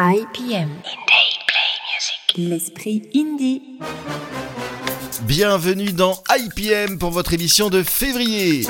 IPM. L'esprit indie. Bienvenue dans IPM pour votre émission de février.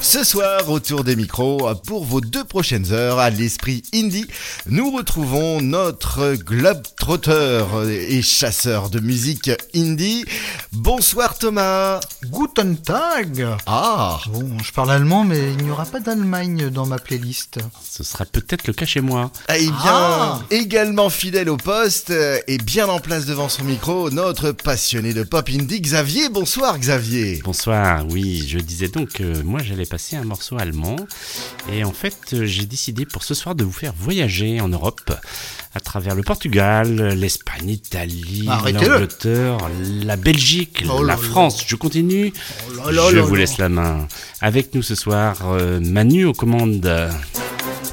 Ce soir, autour des micros, pour vos deux prochaines heures à l'esprit indie, nous retrouvons notre globe-trotteur et chasseur de musique indie. Bonsoir Thomas. Guten Tag Ah, Bon, je parle allemand, mais il n'y aura pas d'Allemagne dans ma playlist. Ce sera peut-être le cas chez moi. eh bien, Ah. également fidèle au poste et bien en place devant son micro, notre passionné de pop indie Xavier. Bonsoir Xavier. Bonsoir, oui, je disais donc que moi j'allais passer un morceau allemand. Et en fait, euh, j'ai décidé pour ce soir de vous faire voyager en Europe à travers le Portugal, l'Espagne, l'Italie, Arrêtez-le. l'Angleterre, la Belgique, Oh la. France. Je continue. Oh là là je là vous laisse la main. Avec nous ce soir, euh, Manu aux commandes.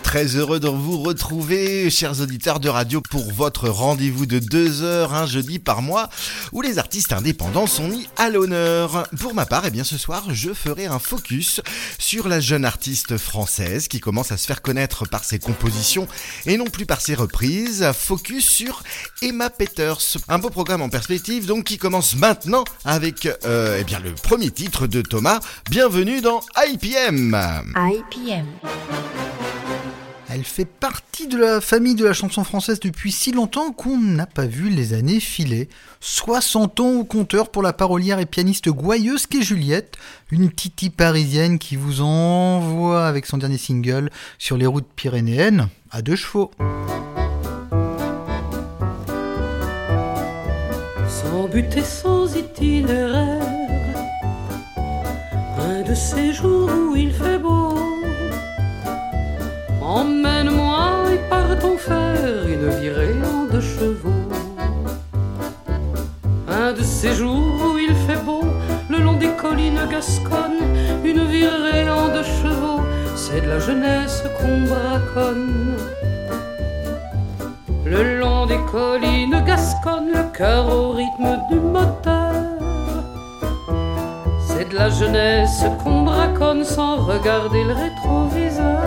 Très heureux de vous retrouver, chers auditeurs de radio, pour votre rendez-vous de deux heures un jeudi par mois, où les artistes indépendants sont mis à l'honneur. Pour ma part, eh bien, ce soir, je ferai un focus sur la jeune artiste française qui commence à se faire connaître par ses compositions et non plus par ses reprises. Focus sur Emma Peters. Un beau programme en perspective, donc, qui commence maintenant avec, euh, eh bien, le premier titre de Thomas. Bienvenue dans IPM. IPM. Elle fait partie de la famille de la chanson française depuis si longtemps qu'on n'a pas vu les années filer. 60 ans au compteur pour la parolière et pianiste gouailleuse qu'est Juliette, une titi parisienne qui vous envoie avec son dernier single sur les routes pyrénéennes à deux chevaux. sans but et sans itinéraire. Un de ces jours où il fait beau, une virée en deux chevaux. Un de ces jours où il fait beau, le long des collines gasconnes, une virée en deux chevaux, c'est de la jeunesse qu'on braconne. Le long des collines gasconnes, le cœur au rythme du moteur. C'est de la jeunesse qu'on braconne sans regarder le rétroviseur.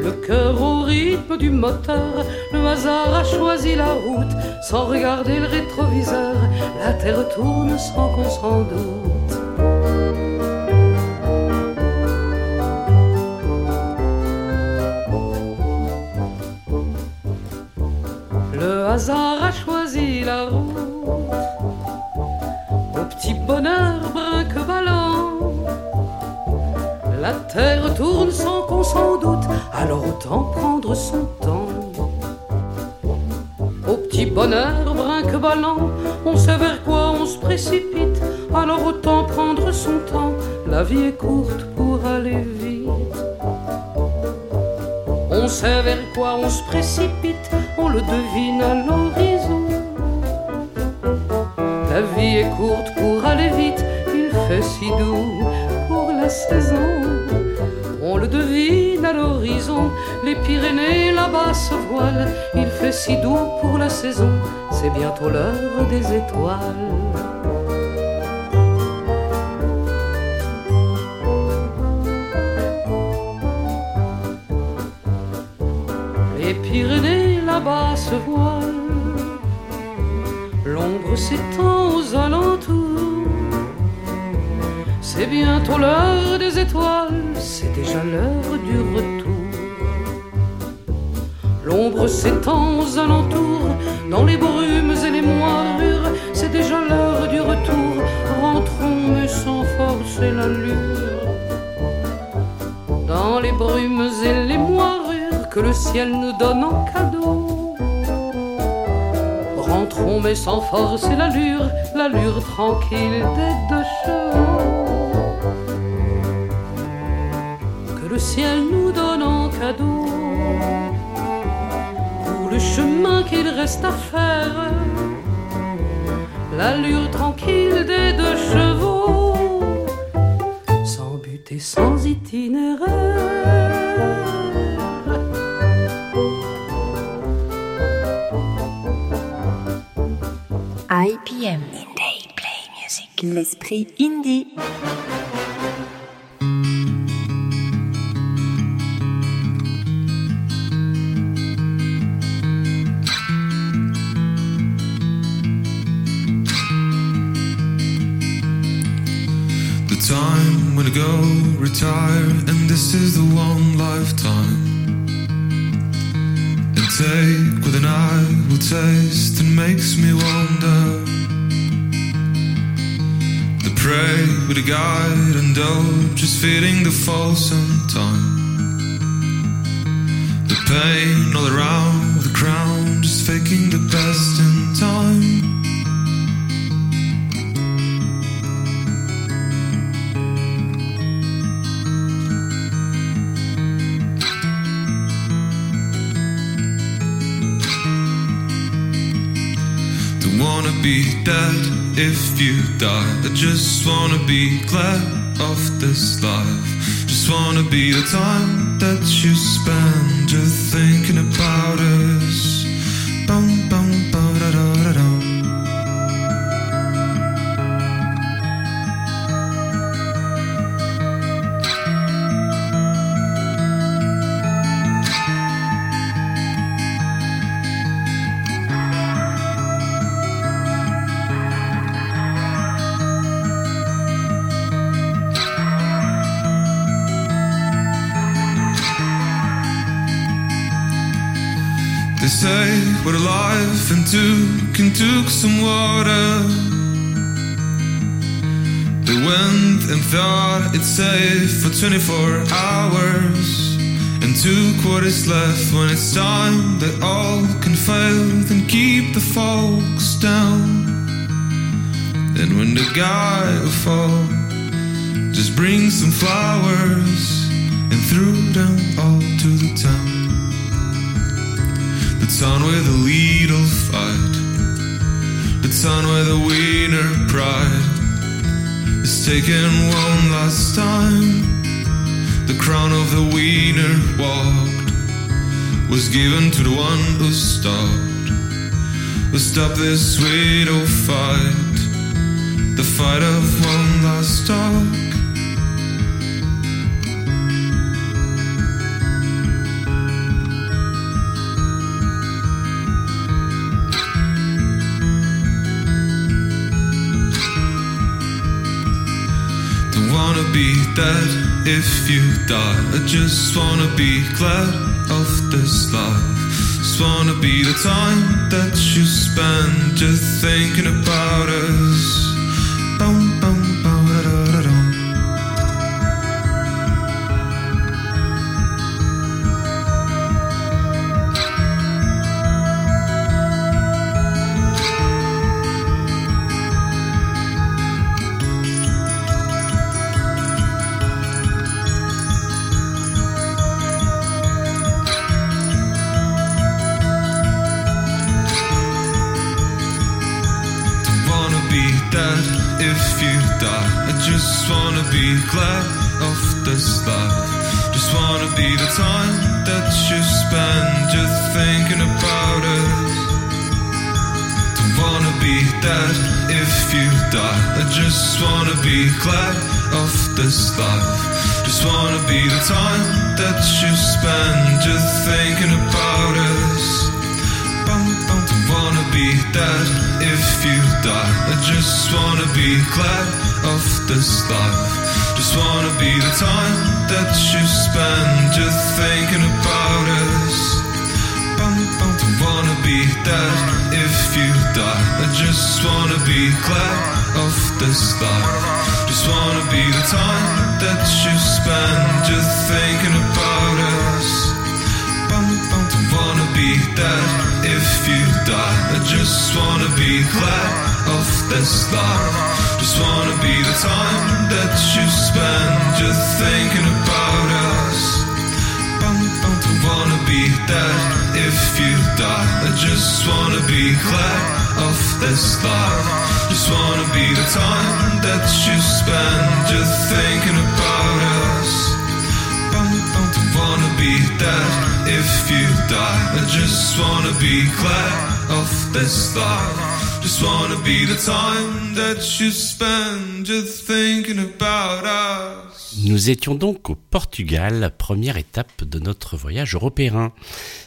Le cœur du moteur, le hasard a choisi la route sans regarder le rétroviseur. La terre tourne sans qu'on s'en doute. La vie est courte pour aller vite. On sait vers quoi on se précipite, on le devine à l'horizon. La vie est courte pour aller vite, il fait si doux pour la saison. On le devine à l'horizon, les Pyrénées là-bas se voilent, il fait si doux pour la saison, c'est bientôt l'heure des étoiles. Les Pyrénées là-bas se voilent, l'ombre s'étend aux alentours. C'est bientôt l'heure des étoiles, c'est déjà l'heure du retour. L'ombre s'étend aux alentours, dans les brumes et les moirures, c'est déjà l'heure du retour. Rentrons mais sans forcer l'allure. Dans les brumes et les moirures que le ciel nous donne en cadeau. Rentrons mais sans forcer l'allure, l'allure tranquille des deux chevaux. Que le ciel nous donne en cadeau. Pour le chemin qu'il reste à faire, l'allure tranquille des deux chevaux. L'esprit indie. Guide and dope, just feeding the false sometime. The pain all around the crown, just faking the best in time. Wanna be dead if you die. I just wanna be glad of this life. Just wanna be the time that you spend just thinking about us. And took and took some water. They went and thought it safe for 24 hours and what is left when it's time. They all can fail and keep the folks down. And when the guy will fall, just bring some flowers and threw them all to the town. The town where the lead will fight. The town where the winner pride is taken one last time. The crown of the winner walked was given to the one who stopped. Who stopped this widow fight. The fight of one last talk. Wanna be dead if you die. I just wanna be glad of this life. Just wanna be the time that you spend just thinking about us. Be glad of this life. Just wanna be the time that you spend just thinking about us. Don't wanna be dead if you die. I just wanna be glad of this life. Just wanna be the time that you spend just thinking about us. Don't wanna be dead if you die. I just wanna be glad of this life. Just wanna be the time that you spend just thinking about us. Don't wanna be dead if you die. I just wanna be glad of this life. Just wanna be the time that you spend just thinking about us. Don't wanna be dead if you die. I just wanna be glad of this life. Just wanna be the time that you spend just thinking about us. Nous étions donc au Portugal, première étape de notre voyage européen.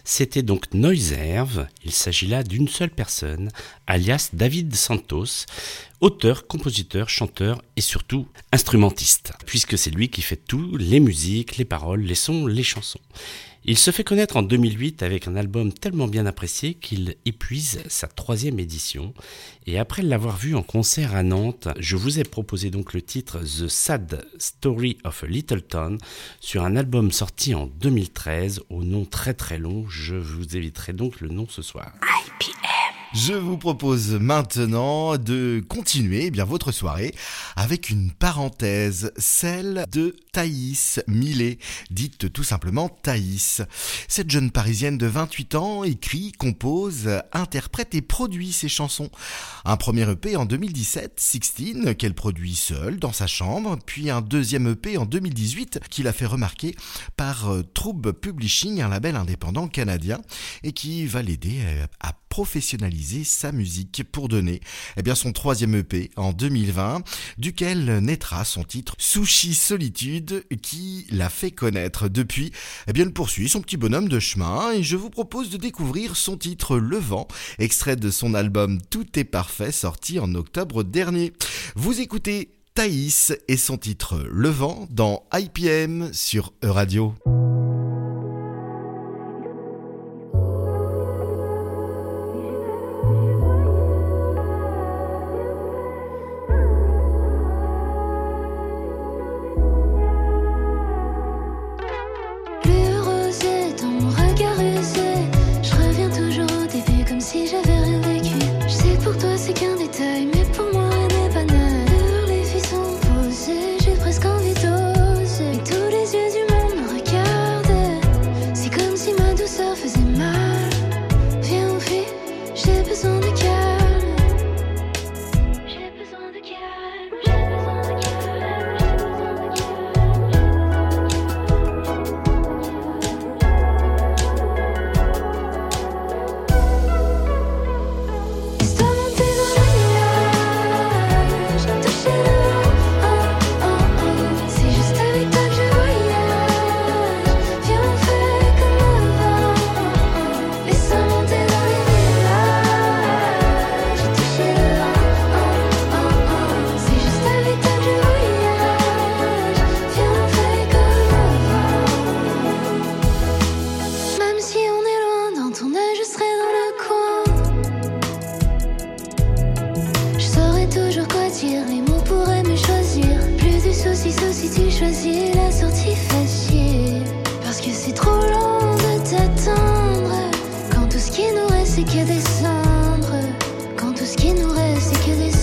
C'était donc Noiserve, il s'agit là d'une seule personne, alias David Santos, auteur, compositeur, chanteur et surtout instrumentiste, puisque c'est lui qui fait tout, les musiques, les paroles, les sons, les chansons. Il se fait connaître en 2008 avec un album tellement bien apprécié qu'il épuise sa troisième édition. Et après l'avoir vu en concert à Nantes, je vous ai proposé donc le titre The Sad Story of a Little Town sur un album sorti en 2013 au nom très très long. Je vous éviterai donc le nom ce soir. Je vous propose maintenant de continuer eh bien votre soirée avec une parenthèse, celle de Thaïs Millet, dite tout simplement Thaïs. Cette jeune parisienne de 28 ans écrit, compose, interprète et produit ses chansons. Un premier EP en 2017, Sixteen, qu'elle produit seule dans sa chambre, puis un deuxième EP en 2018 qu'il a fait remarquer par euh, Troub Publishing, un label indépendant canadien, et qui va l'aider euh, à professionnaliser sa musique pour donner eh bien, son troisième EP en 2020, duquel naîtra son titre Sushi Solitude qui l'a fait connaître. Depuis, eh bien, elle poursuit son petit bonhomme de chemin et je vous propose de découvrir son titre Le Vent, extrait de son album Tout est parfait sorti en octobre dernier. Vous écoutez Thaïs et son titre Le Vent dans IPM sur Euradio. Nous reste,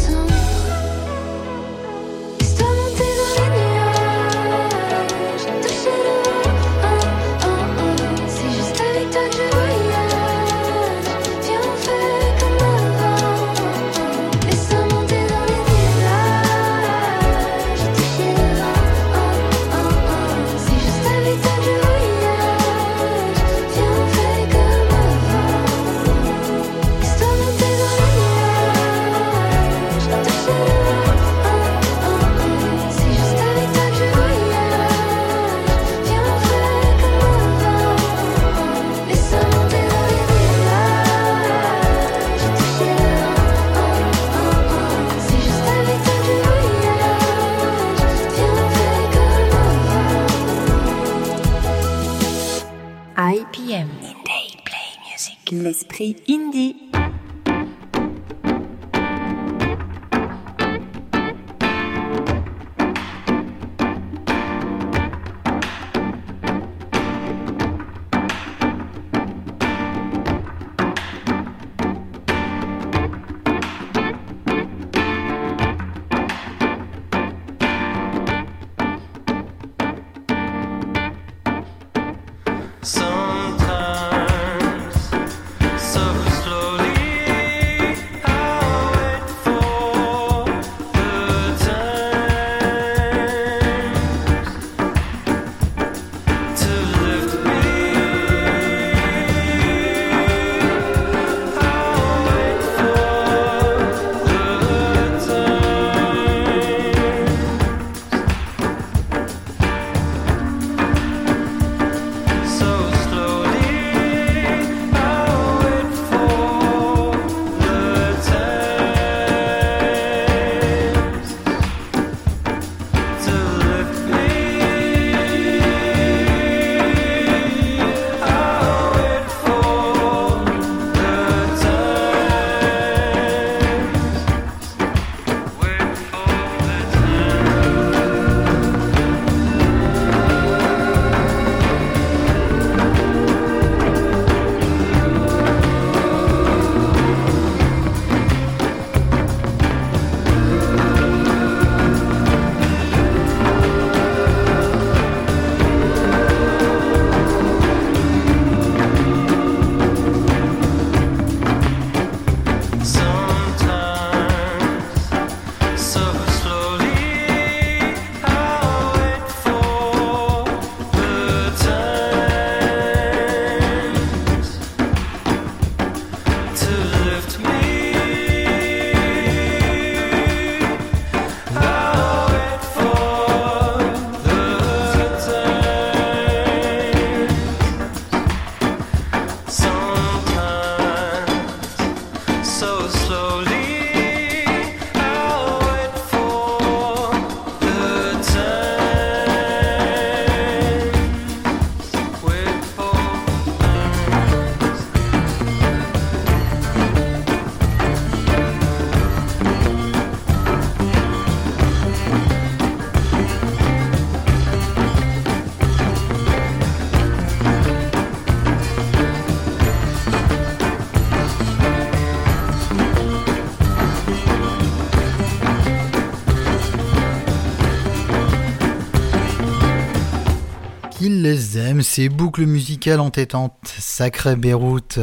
les aime, ces boucles musicales entêtantes. Sacré Beyrouth.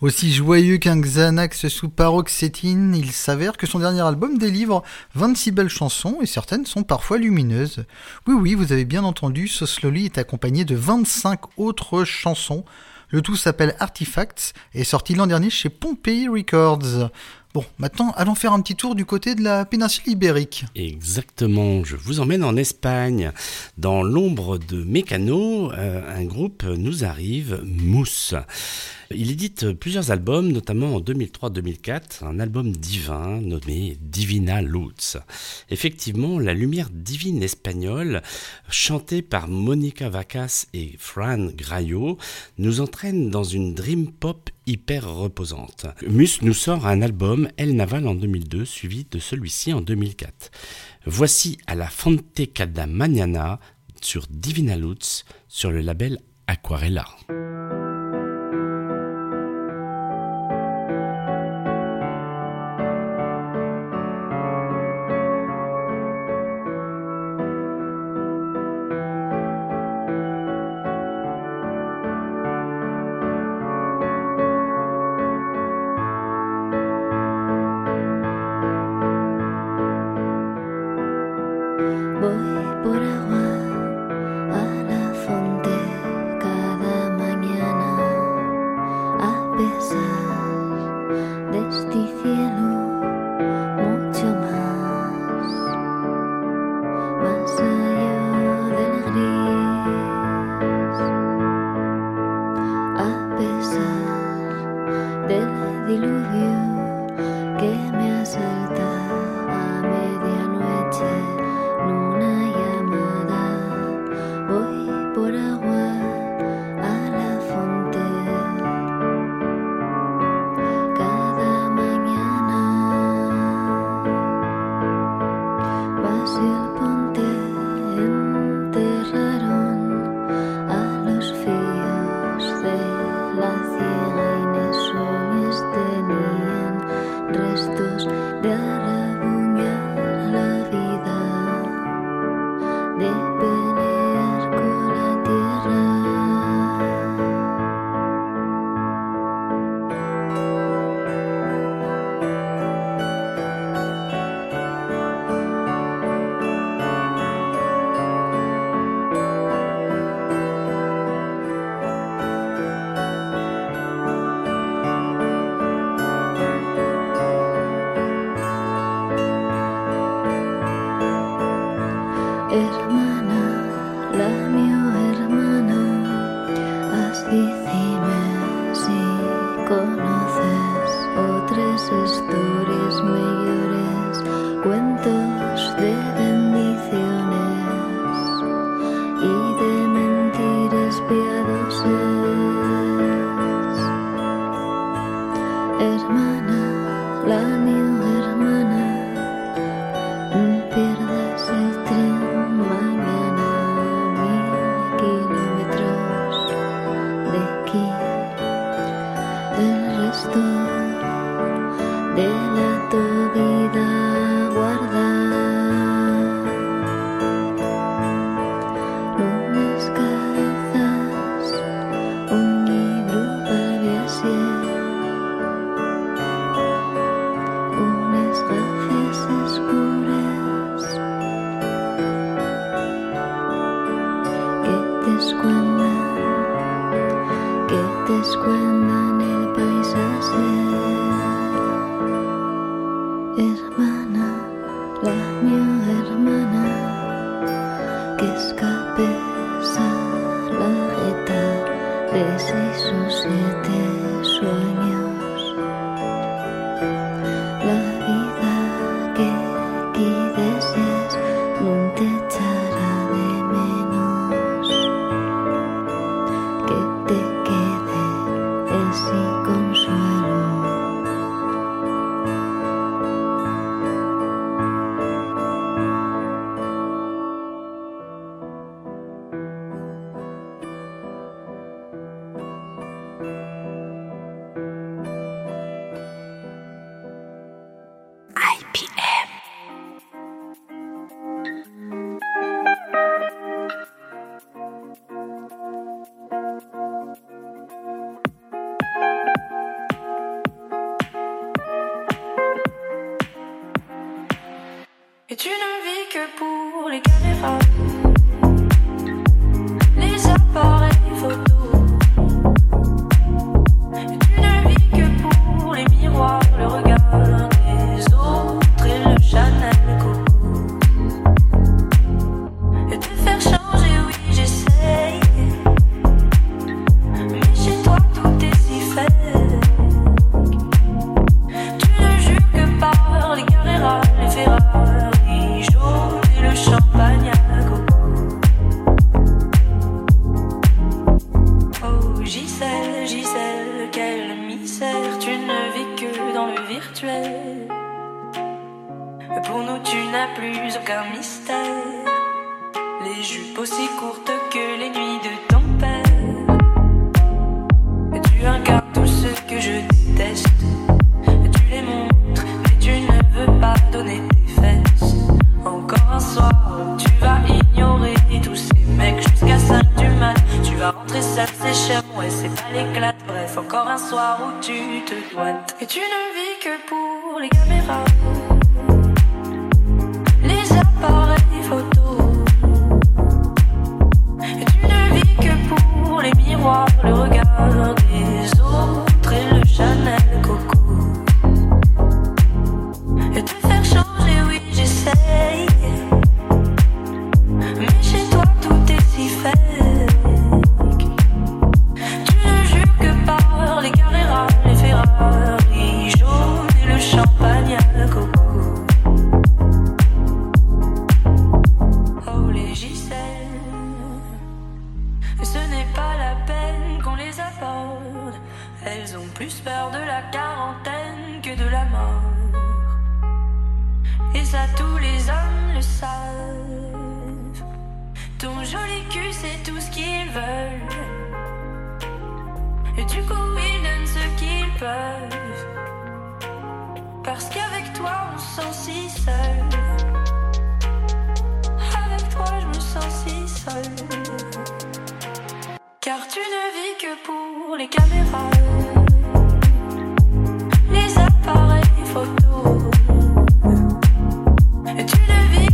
Aussi joyeux qu'un Xanax sous paroxétine, il s'avère que son dernier album délivre 26 belles chansons et certaines sont parfois lumineuses. Oui, oui, vous avez bien entendu, So Slowly est accompagné de 25 autres chansons. Le tout s'appelle Artifacts et est sorti l'an dernier chez Pompey Records. Bon, maintenant, allons faire un petit tour du côté de la péninsule ibérique. Exactement, je vous emmène en Espagne. Dans l'ombre de Mécano, euh, un groupe nous arrive, Mousse. Il édite plusieurs albums, notamment en 2003-2004, un album divin nommé Divina Luz. Effectivement, la lumière divine espagnole, chantée par Monica Vacas et Fran Grayo, nous entraîne dans une dream pop hyper reposante. Mus nous sort un album El Naval en 2002, suivi de celui-ci en 2004. Voici à la Fonte Mañana sur Divina Luz sur le label Aquarella. the Parce qu'avec toi, on se sent si seul. Avec toi, je me sens si seule. Car tu ne vis que pour les caméras, les appareils photos. Et tu ne vis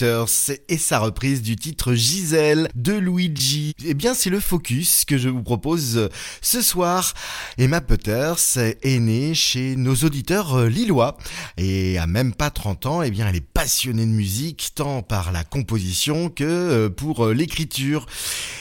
Et sa reprise du titre Gisèle de Luigi. Eh bien, c'est le focus que je vous propose ce soir. Emma Peters est née chez nos auditeurs lillois et à même pas 30 ans, eh bien, elle est passionnée de musique tant par la composition que pour l'écriture.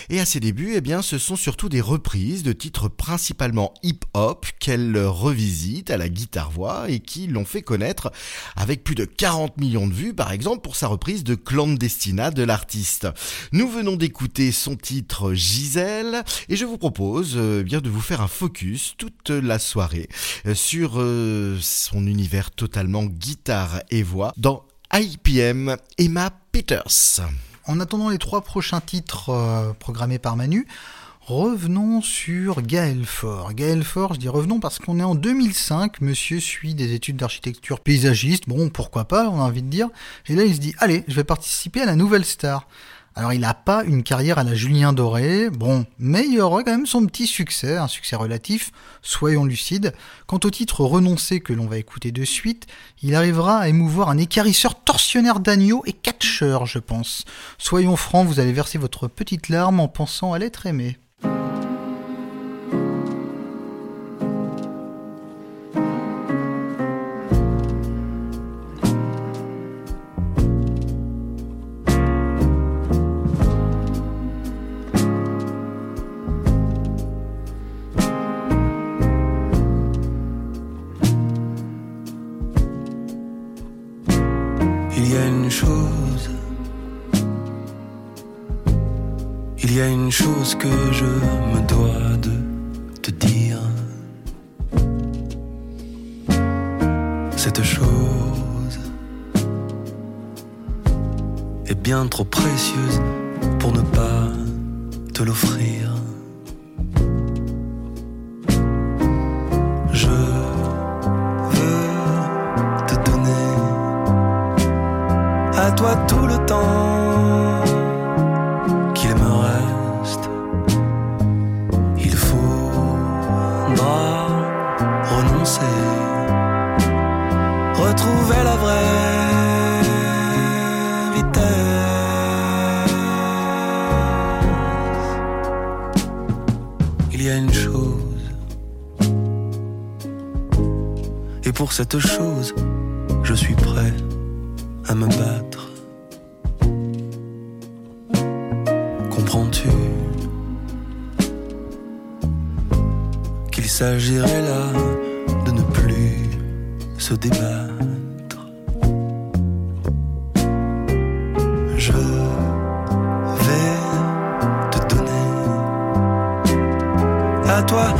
Et à ses débuts, eh bien, ce sont surtout des reprises de titres principalement hip-hop qu'elle revisite à la guitare-voix et qui l'ont fait connaître avec plus de 40 millions de vues, par exemple, pour sa reprise de Clandestina de l'artiste. Nous venons d'écouter son titre Gisèle et je vous propose euh, bien de vous faire un focus toute la soirée euh, sur euh, son univers totalement guitare et voix dans IPM Emma Peters. En attendant les trois prochains titres programmés par Manu, revenons sur Gaël Faure. Gaël Faure, je dis revenons parce qu'on est en 2005, monsieur suit des études d'architecture paysagiste, bon pourquoi pas, on a envie de dire, et là il se dit allez, je vais participer à la Nouvelle Star. Alors il n'a pas une carrière à la Julien Doré, bon, mais il aura quand même son petit succès, un succès relatif, soyons lucides. Quant au titre renoncé que l'on va écouter de suite, il arrivera à émouvoir un écarisseur tortionnaire d'agneau et catcheur, je pense. Soyons francs, vous allez verser votre petite larme en pensant à l'être aimé. Il cette chose, je suis prêt à me battre. Comprends-tu qu'il s'agirait là de ne plus se débattre? Je vais te donner à toi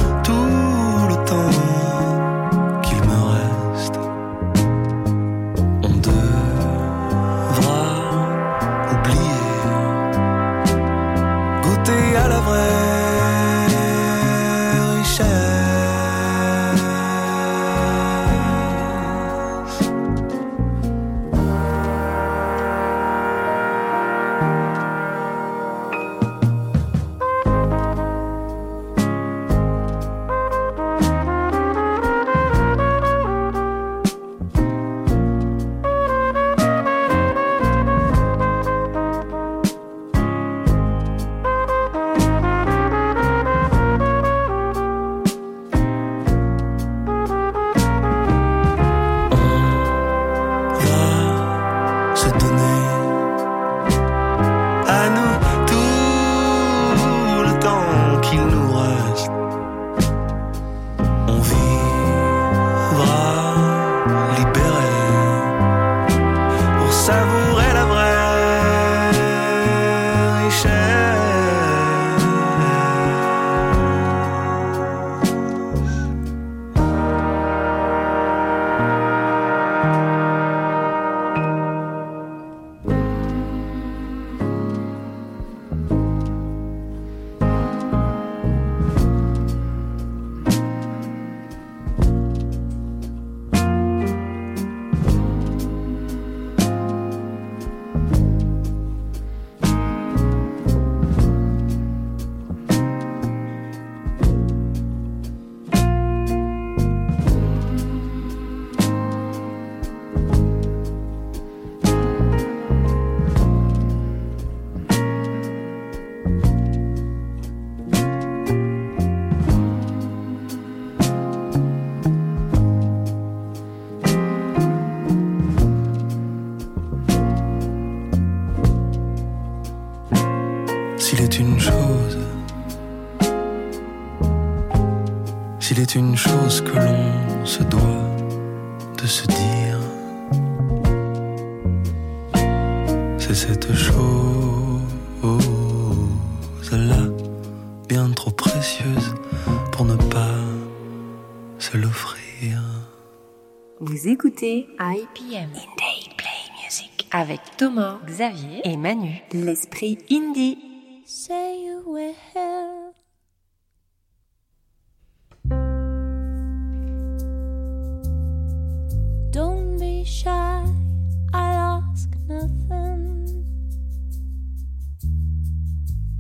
s'il est une chose que l'on se doit de se dire, c'est cette chose-là, bien trop précieuse pour ne pas se l'offrir. Vous écoutez IPM Indie Play Music avec Thomas, Xavier et Manu. L'esprit indie. Say you will. Don't be shy, I'll ask nothing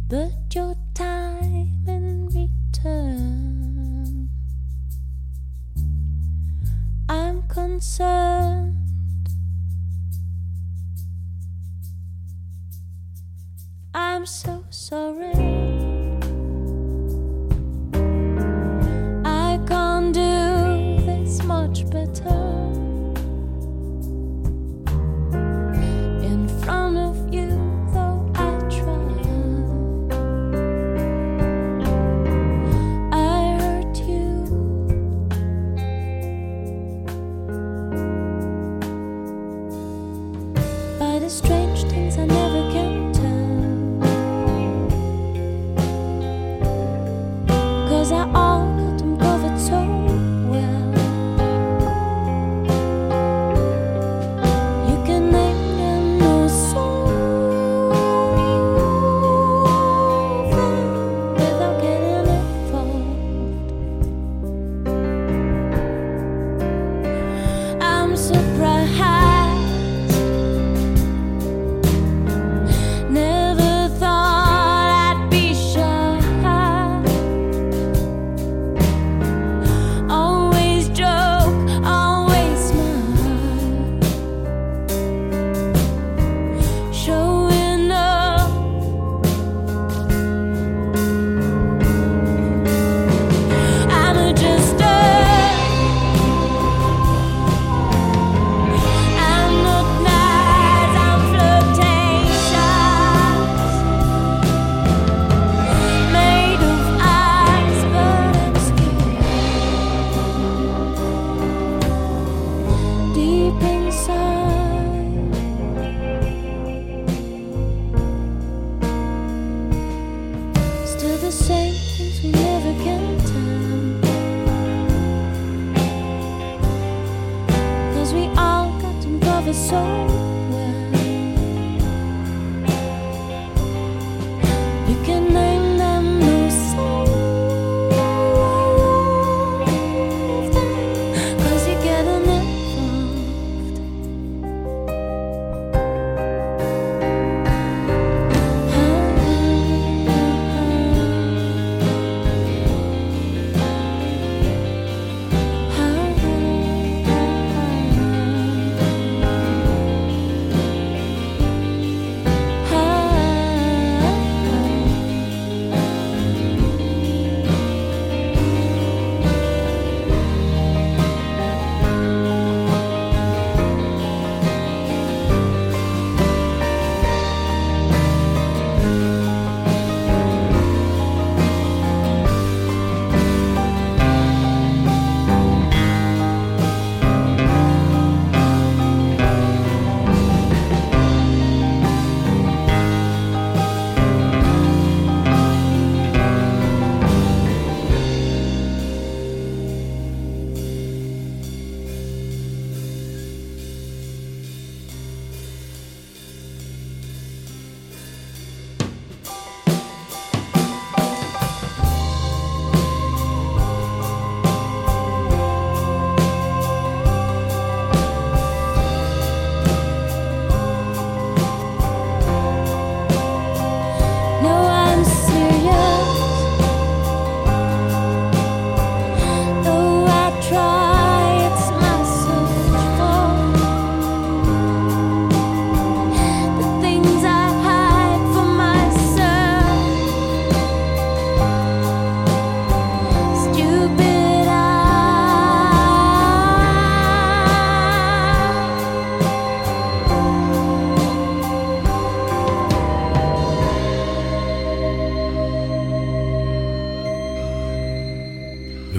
but your time in return. I'm concerned. I'm so sorry. I can't do this much better.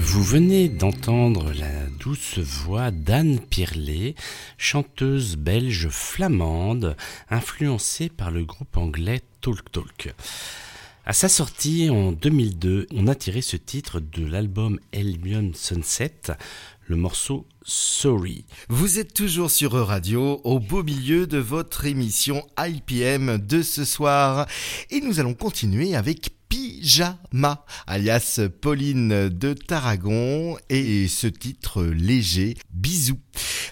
Vous venez d'entendre la douce voix d'Anne Pirlet, chanteuse belge flamande, influencée par le groupe anglais Talk Talk. À sa sortie en 2002, on a tiré ce titre de l'album Albion Sunset, le morceau Sorry. Vous êtes toujours sur Radio, au beau milieu de votre émission IPM de ce soir. Et nous allons continuer avec Pyjama, alias Pauline de Tarragon, et ce titre léger, Bisous.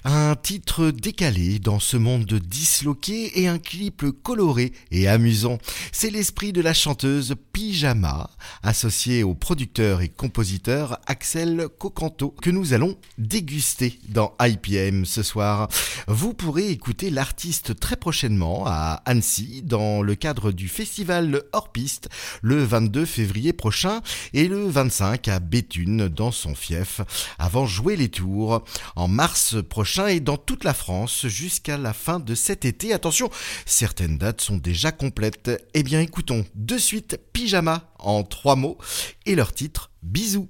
Un titre décalé dans ce monde disloqué et un clip coloré et amusant. C'est l'esprit de la chanteuse Pyjama, associée au producteur et compositeur Axel Cocanto, que nous allons déguster dans IPM ce soir. Vous pourrez écouter l'artiste très prochainement à Annecy dans le cadre du festival Hors Piste le 22 février prochain et le 25 à Béthune dans son fief avant jouer les tours en mars prochain et dans toute la France jusqu'à la fin de cet été. Attention, certaines dates sont déjà complètes. Eh bien écoutons de suite Pyjama en trois mots et leur titre Bisous.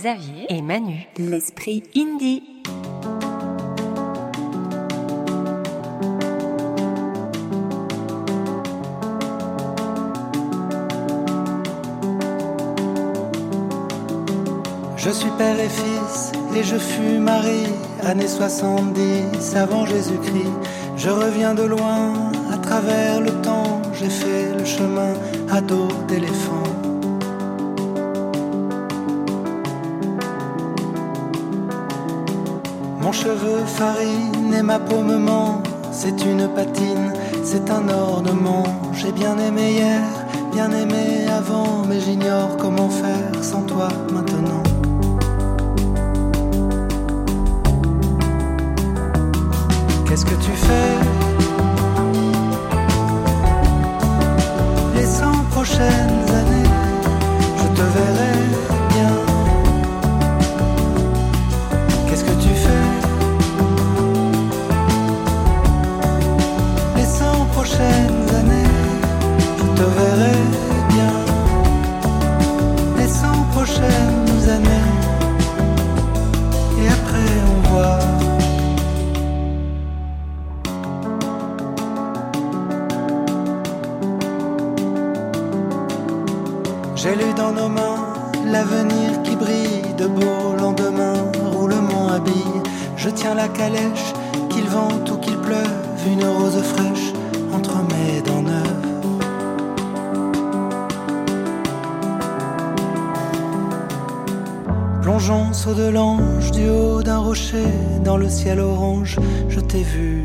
Xavier et Manu, l'esprit indie. Je suis père et fils et je fus mari, années 70 avant Jésus-Christ. Je reviens de loin, à travers le temps, j'ai fait le chemin à dos d'éléphant. Mon cheveu farine et ma peau me ment, c'est une patine, c'est un ornement. J'ai bien aimé hier, bien aimé avant, mais j'ignore comment faire sans toi maintenant. Qu'est-ce que tu fais? Les cent prochaines dans le ciel orange, je t'ai vu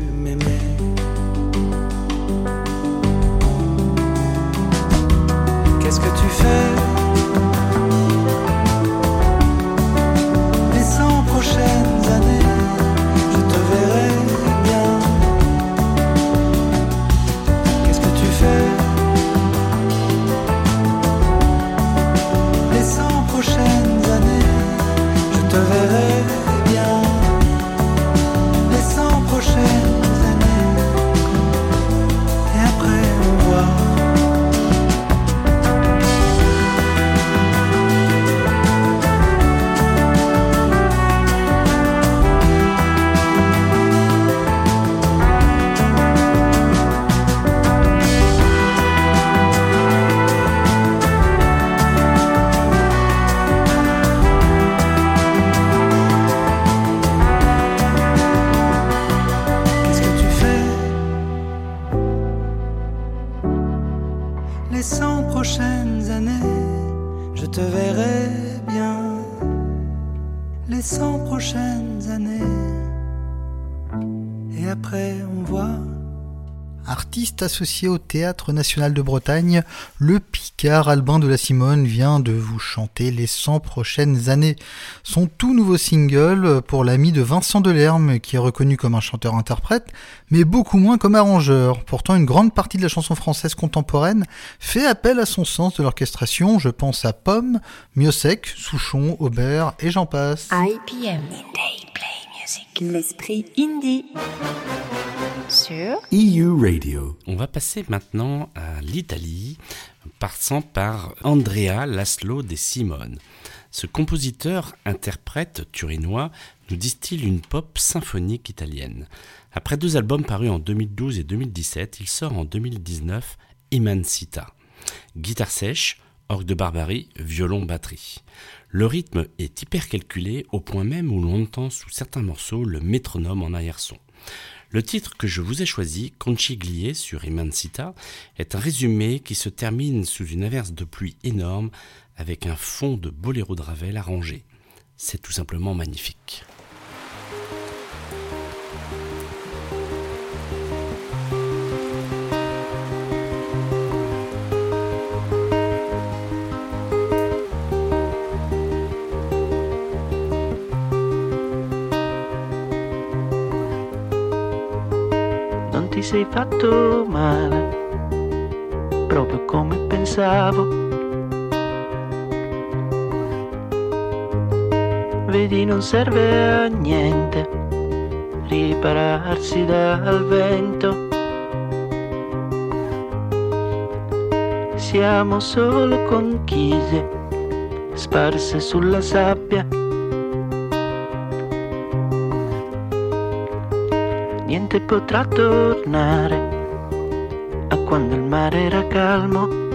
associé au Théâtre National de Bretagne, le Picard Albin de la Simone vient de vous chanter les 100 prochaines années. Son tout nouveau single pour l'ami de Vincent Delerme, qui est reconnu comme un chanteur-interprète, mais beaucoup moins comme arrangeur. Pourtant, une grande partie de la chanson française contemporaine fait appel à son sens de l'orchestration. Je pense à Pomme, Miosek, Souchon, Aubert et j'en passe. IPM l'esprit indie. Sur EU Radio. On va passer maintenant à l'Italie, passant par Andrea Laszlo de Simone. Ce compositeur-interprète turinois nous distille une pop symphonique italienne. Après deux albums parus en 2012 et 2017, il sort en 2019 Emancita. Guitare sèche, orgue de barbarie, violon, batterie. Le rythme est hyper calculé au point même où l'on entend sous certains morceaux le métronome en arrière-son. Le titre que je vous ai choisi, Conchiglier sur Emancita, est un résumé qui se termine sous une averse de pluie énorme avec un fond de boléro de Ravel arrangé. C'est tout simplement magnifique. Sei fatto male, proprio come pensavo. Vedi, non serve a niente ripararsi dal vento. siamo solo conchiglie sparse sulla sabbia. Potrà tornare a quando il mare era calmo.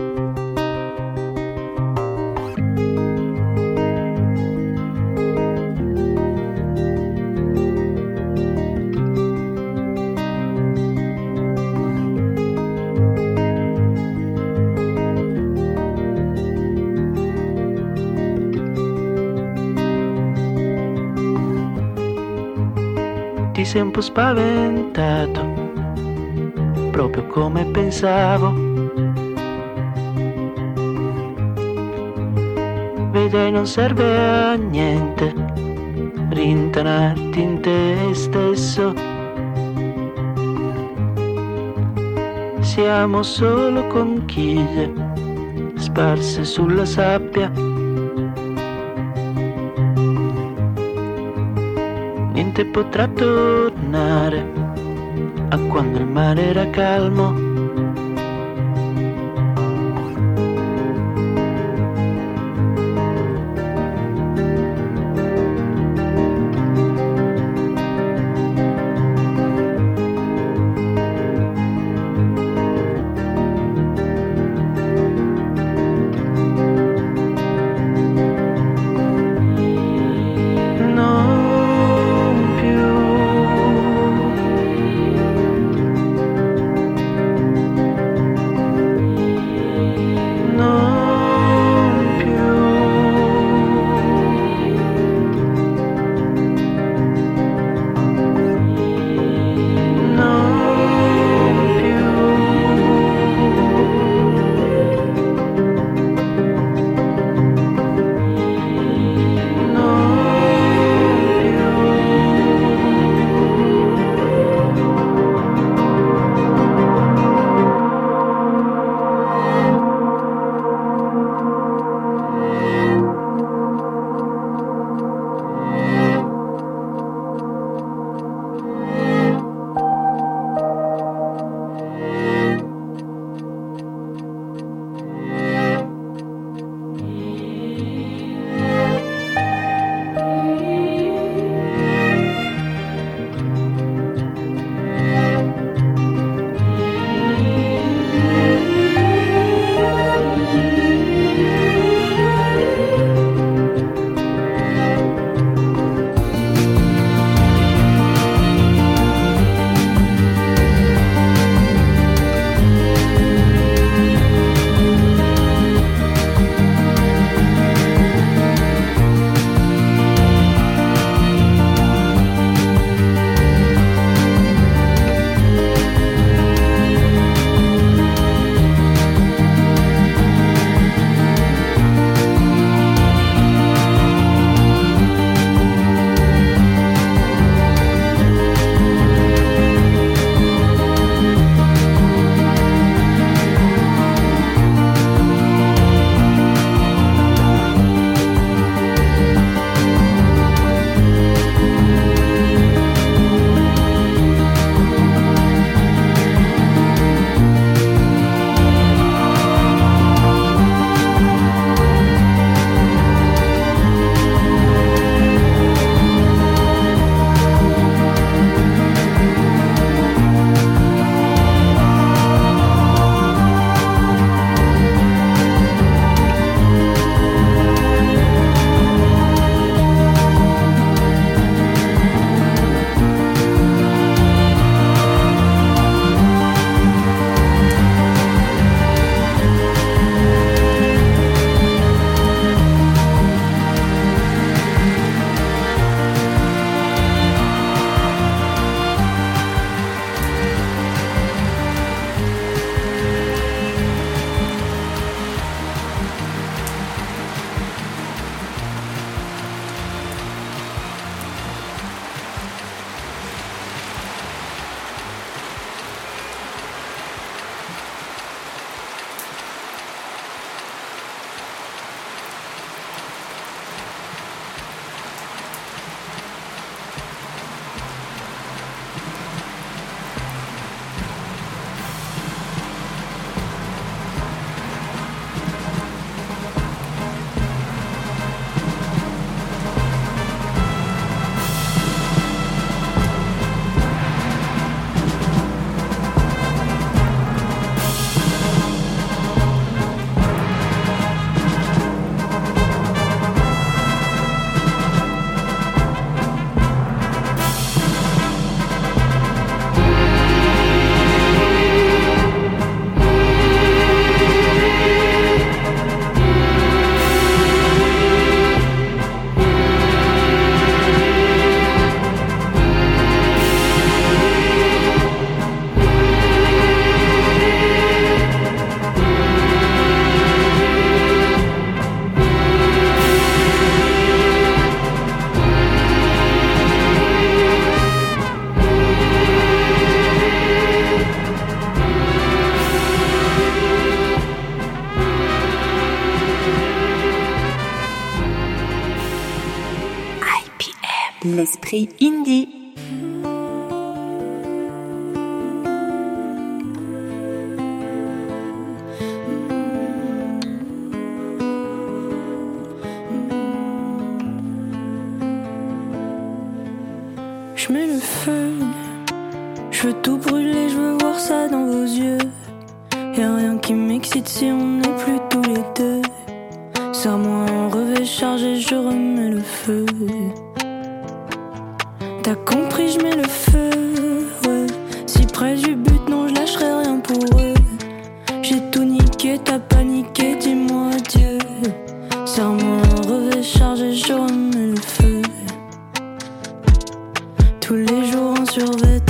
Un po' spaventato, proprio come pensavo. Vedrai non serve a niente rintanarti in te stesso. Siamo solo conchiglie sparse sulla sabbia. Potrà tornare a quando il mare era calmo.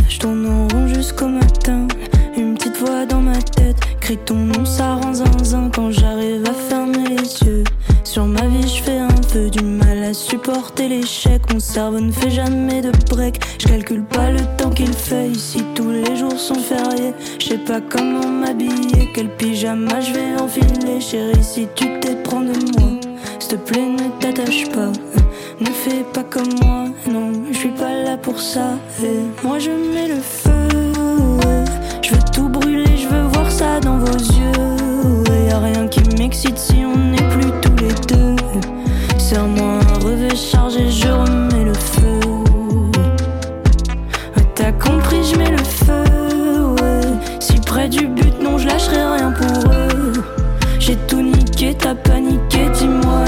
Je tourne en rond jusqu'au matin. Une petite voix dans ma tête, crie ton nom, ça rend zinzin quand j'arrive à fermer les yeux. Sur ma vie, je fais un peu du mal à supporter l'échec. Mon cerveau ne fait jamais de break. Je calcule pas le temps qu'il fait ici. Tous les jours sont fériés. Je sais pas comment m'habiller, quel pyjama je vais enfiler. Chérie, si tu t'éprends de moi, s'il te plaît, ne t'attache pas. Ne fais pas comme moi, non, suis pas là pour ça. Et moi, je mets le feu. Je veux tout brûler, je veux voir ça dans vos yeux. ouais. Y rien qui m'excite si on n'est plus tous les deux. Serre-moi un revêt chargé, je remets le feu. T'as compris, je mets le feu. Si près du but, non, je lâcherai rien pour eux. J'ai tout niqué, t'as paniqué, dis-moi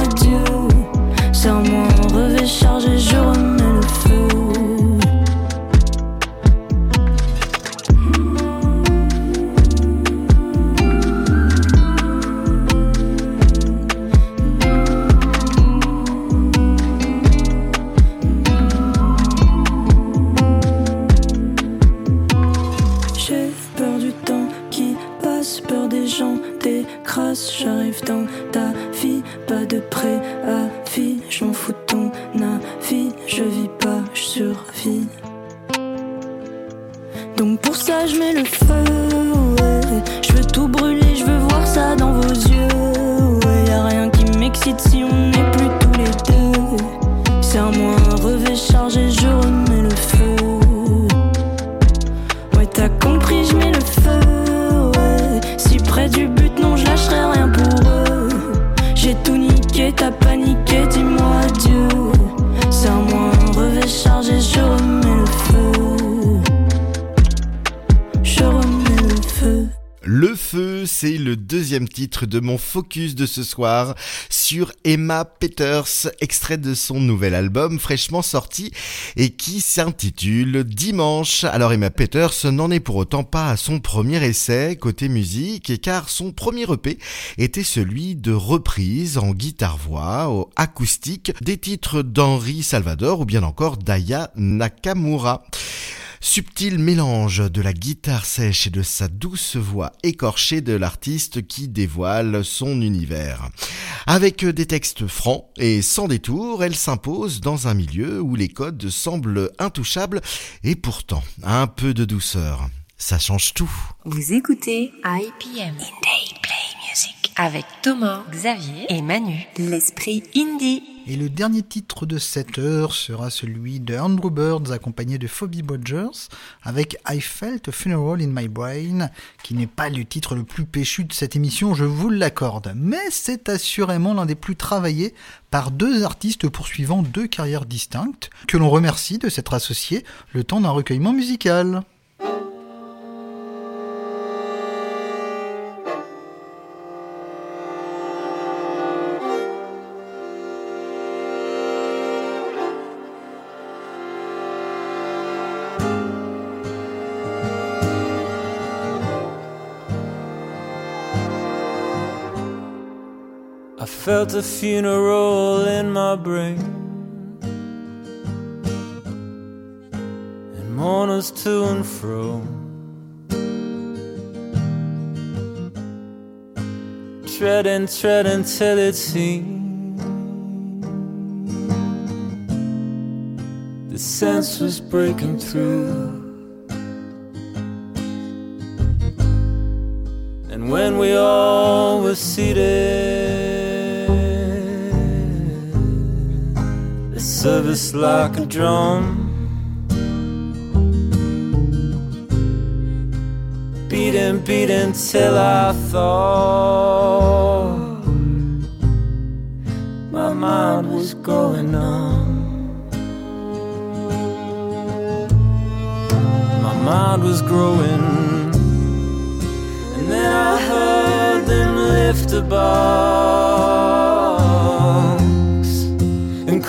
t'as paniqué, c'est le deuxième titre de mon focus de ce soir sur Emma Peters, extrait de son nouvel album fraîchement sorti et qui s'intitule Dimanche. Alors Emma Peters n'en est pour autant pas à son premier essai côté musique car son premier EP était celui de reprises en guitare-voix au acoustique des titres d'Henri Salvador ou bien encore d'Aya Nakamura. Subtil mélange de la guitare sèche et de sa douce voix écorchée de l'artiste qui dévoile son univers. Avec des textes francs et sans détour, elle s'impose dans un milieu où les codes semblent intouchables et pourtant un peu de douceur. Ça change tout. Vous écoutez IPM Indie Play Music avec Thomas, Xavier et Manu, l'esprit indie. Et le dernier titre de cette heure sera celui de Andrew Birds accompagné de Phoebe Bodgers avec I Felt a Funeral in My Brain, qui n'est pas le titre le plus péchu de cette émission, je vous l'accorde, mais c'est assurément l'un des plus travaillés par deux artistes poursuivant deux carrières distinctes, que l'on remercie de s'être associés le temps d'un recueillement musical. Felt a funeral in my brain. And mourners to and fro. Treading, treading till it seemed the sense was breaking through. And when we all were seated, service like a drum. Beating, beating till I thought my mind was going on. My mind was growing, and then I heard them lift a box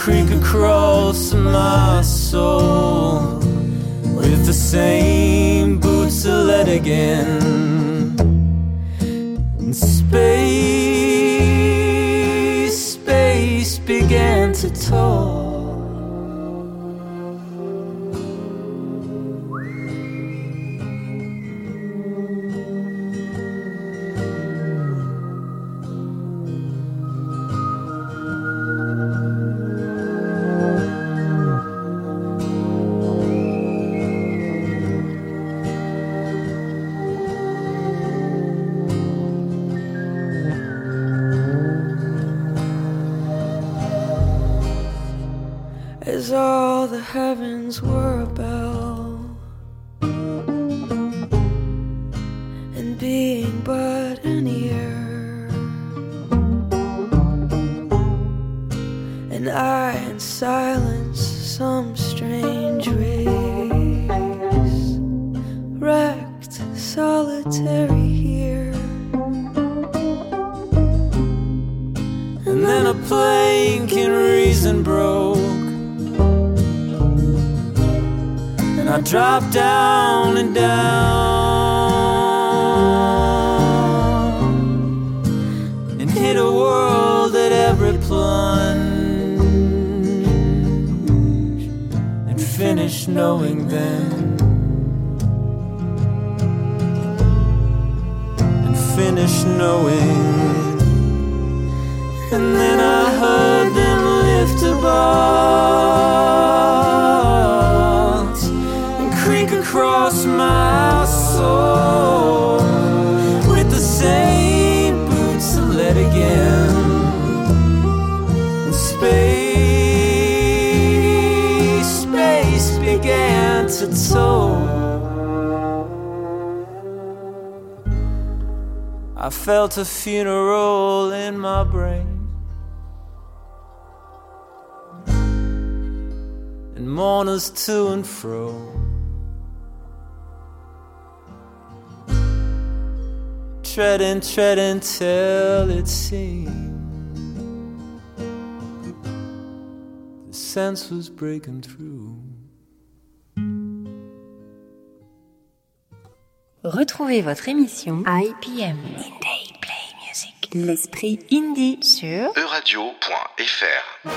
and creak across my soul with the same boots to let again. And space, space began to talk. A funeral in my brain. And mourners to and fro. Treading, treading till it seemed the sense was breaking through. Retrouvez votre émission IPM. L'esprit indie sur euradio.fr